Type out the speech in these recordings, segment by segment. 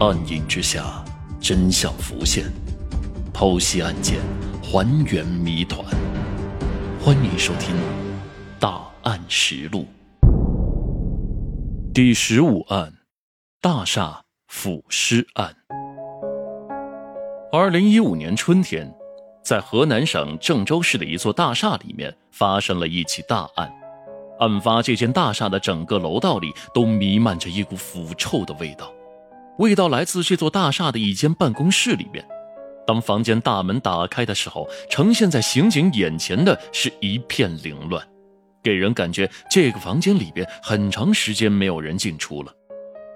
暗影之下，真相浮现，剖析案件，还原谜团。欢迎收听《大案实录》第十五案：大厦腐尸案。二零一五年春天，在河南省郑州市的一座大厦里面，发生了一起大案。案发这间大厦的整个楼道里都弥漫着一股腐臭的味道。味道来自这座大厦的一间办公室里面。当房间大门打开的时候，呈现在刑警眼前的是一片凌乱，给人感觉这个房间里边很长时间没有人进出了。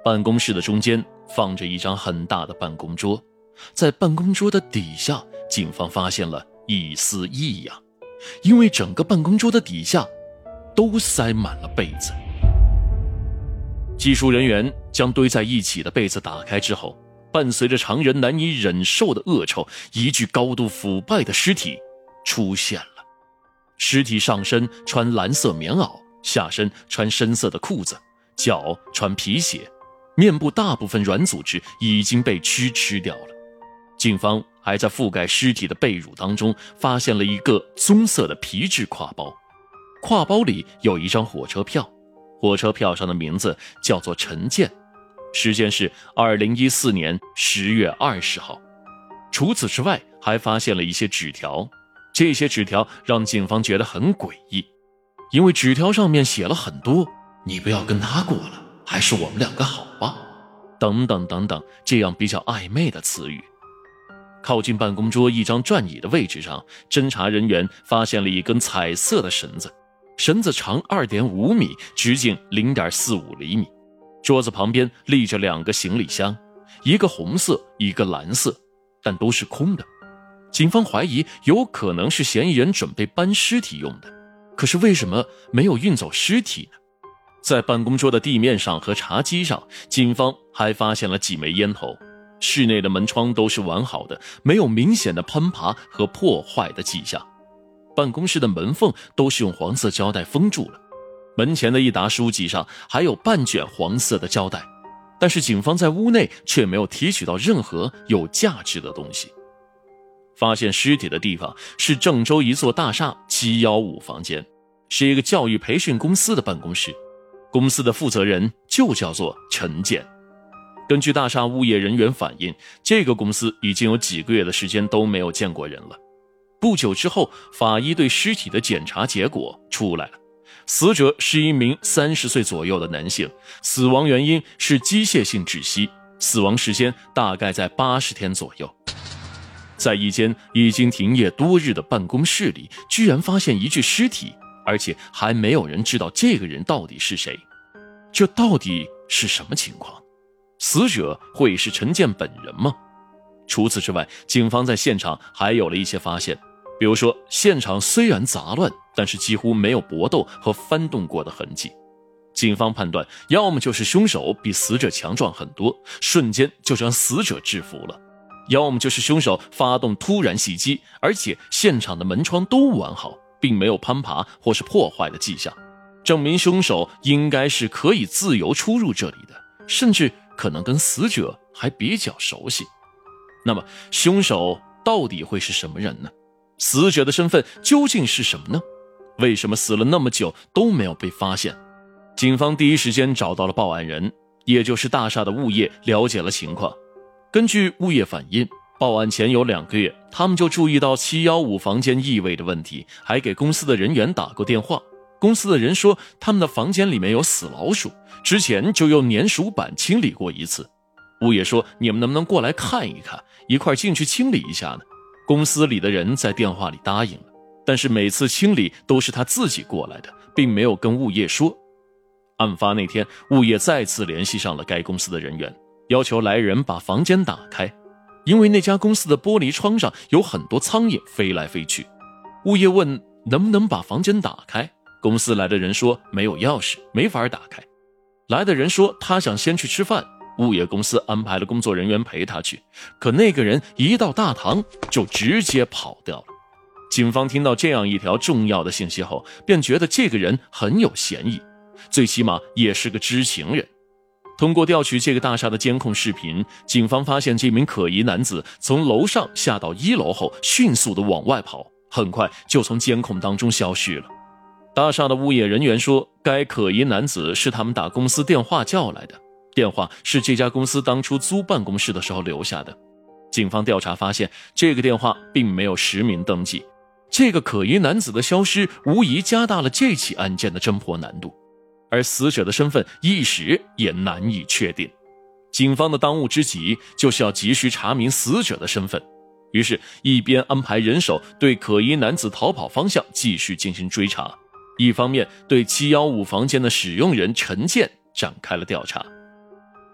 办公室的中间放着一张很大的办公桌，在办公桌的底下，警方发现了一丝异样，因为整个办公桌的底下都塞满了被子。技术人员将堆在一起的被子打开之后，伴随着常人难以忍受的恶臭，一具高度腐败的尸体出现了。尸体上身穿蓝色棉袄，下身穿深色的裤子，脚穿皮鞋，面部大部分软组织已经被蛆吃掉了。警方还在覆盖尸体的被褥当中发现了一个棕色的皮质挎包，挎包里有一张火车票。火车票上的名字叫做陈建，时间是二零一四年十月二十号。除此之外，还发现了一些纸条，这些纸条让警方觉得很诡异，因为纸条上面写了很多“你不要跟他过了，还是我们两个好吧”等等等等这样比较暧昧的词语。靠近办公桌一张转椅的位置上，侦查人员发现了一根彩色的绳子。绳子长二点五米，直径零点四五厘米。桌子旁边立着两个行李箱，一个红色，一个蓝色，但都是空的。警方怀疑有可能是嫌疑人准备搬尸体用的，可是为什么没有运走尸体呢？在办公桌的地面上和茶几上，警方还发现了几枚烟头。室内的门窗都是完好的，没有明显的攀爬和破坏的迹象。办公室的门缝都是用黄色胶带封住了，门前的一沓书籍上还有半卷黄色的胶带，但是警方在屋内却没有提取到任何有价值的东西。发现尸体的地方是郑州一座大厦七幺五房间，是一个教育培训公司的办公室，公司的负责人就叫做陈建。根据大厦物业人员反映，这个公司已经有几个月的时间都没有见过人了。不久之后，法医对尸体的检查结果出来了，死者是一名三十岁左右的男性，死亡原因是机械性窒息，死亡时间大概在八十天左右。在一间已经停业多日的办公室里，居然发现一具尸体，而且还没有人知道这个人到底是谁，这到底是什么情况？死者会是陈建本人吗？除此之外，警方在现场还有了一些发现。比如说，现场虽然杂乱，但是几乎没有搏斗和翻动过的痕迹。警方判断，要么就是凶手比死者强壮很多，瞬间就将死者制服了；要么就是凶手发动突然袭击，而且现场的门窗都完好，并没有攀爬或是破坏的迹象，证明凶手应该是可以自由出入这里的，甚至可能跟死者还比较熟悉。那么，凶手到底会是什么人呢？死者的身份究竟是什么呢？为什么死了那么久都没有被发现？警方第一时间找到了报案人，也就是大厦的物业，了解了情况。根据物业反映，报案前有两个月，他们就注意到七幺五房间异味的问题，还给公司的人员打过电话。公司的人说，他们的房间里面有死老鼠，之前就用粘鼠板清理过一次。物业说，你们能不能过来看一看，一块进去清理一下呢？公司里的人在电话里答应了，但是每次清理都是他自己过来的，并没有跟物业说。案发那天，物业再次联系上了该公司的人员，要求来人把房间打开，因为那家公司的玻璃窗上有很多苍蝇飞来飞去。物业问能不能把房间打开，公司来的人说没有钥匙，没法打开。来的人说他想先去吃饭。物业公司安排了工作人员陪他去，可那个人一到大堂就直接跑掉了。警方听到这样一条重要的信息后，便觉得这个人很有嫌疑，最起码也是个知情人。通过调取这个大厦的监控视频，警方发现这名可疑男子从楼上下到一楼后，迅速的往外跑，很快就从监控当中消失了。大厦的物业人员说，该可疑男子是他们打公司电话叫来的，电话是这家公司当初租办公室的时候留下的。警方调查发现，这个电话并没有实名登记。这个可疑男子的消失，无疑加大了这起案件的侦破难度。而死者的身份一时也难以确定，警方的当务之急就是要急需查明死者的身份。于是，一边安排人手对可疑男子逃跑方向继续进行追查，一方面对七幺五房间的使用人陈建展开了调查。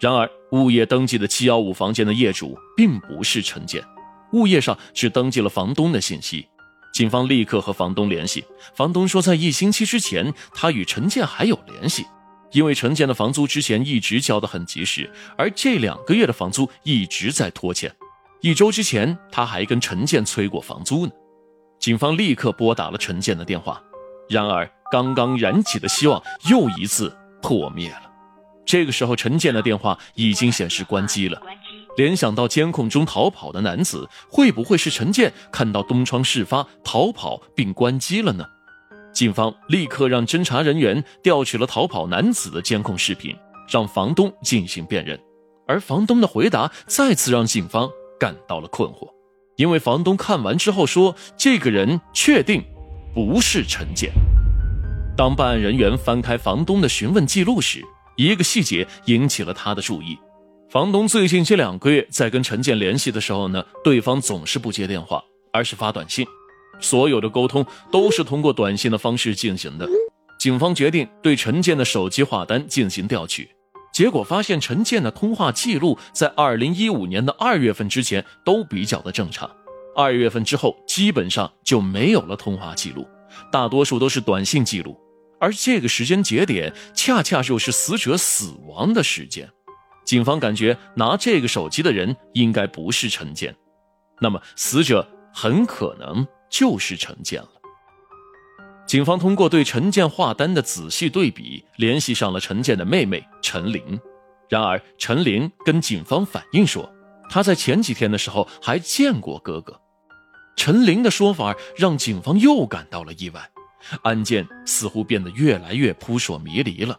然而，物业登记的七幺五房间的业主并不是陈建，物业上只登记了房东的信息。警方立刻和房东联系，房东说，在一星期之前，他与陈建还有联系，因为陈建的房租之前一直交得很及时，而这两个月的房租一直在拖欠。一周之前，他还跟陈建催过房租呢。警方立刻拨打了陈建的电话，然而刚刚燃起的希望又一次破灭了。这个时候，陈建的电话已经显示关机了。联想到监控中逃跑的男子，会不会是陈建看到东窗事发逃跑并关机了呢？警方立刻让侦查人员调取了逃跑男子的监控视频，让房东进行辨认。而房东的回答再次让警方感到了困惑，因为房东看完之后说：“这个人确定不是陈建。”当办案人员翻开房东的询问记录时，一个细节引起了他的注意。房东最近这两个月在跟陈建联系的时候呢，对方总是不接电话，而是发短信，所有的沟通都是通过短信的方式进行的。警方决定对陈建的手机话单进行调取，结果发现陈建的通话记录在二零一五年的二月份之前都比较的正常，二月份之后基本上就没有了通话记录，大多数都是短信记录，而这个时间节点恰恰又是死者死亡的时间。警方感觉拿这个手机的人应该不是陈建，那么死者很可能就是陈建了。警方通过对陈建话单的仔细对比，联系上了陈建的妹妹陈玲。然而，陈玲跟警方反映说，她在前几天的时候还见过哥哥。陈玲的说法让警方又感到了意外，案件似乎变得越来越扑朔迷离了。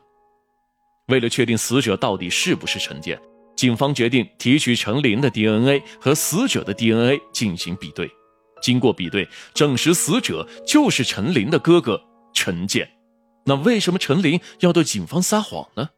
为了确定死者到底是不是陈建，警方决定提取陈林的 DNA 和死者的 DNA 进行比对。经过比对，证实死者就是陈林的哥哥陈建。那为什么陈林要对警方撒谎呢？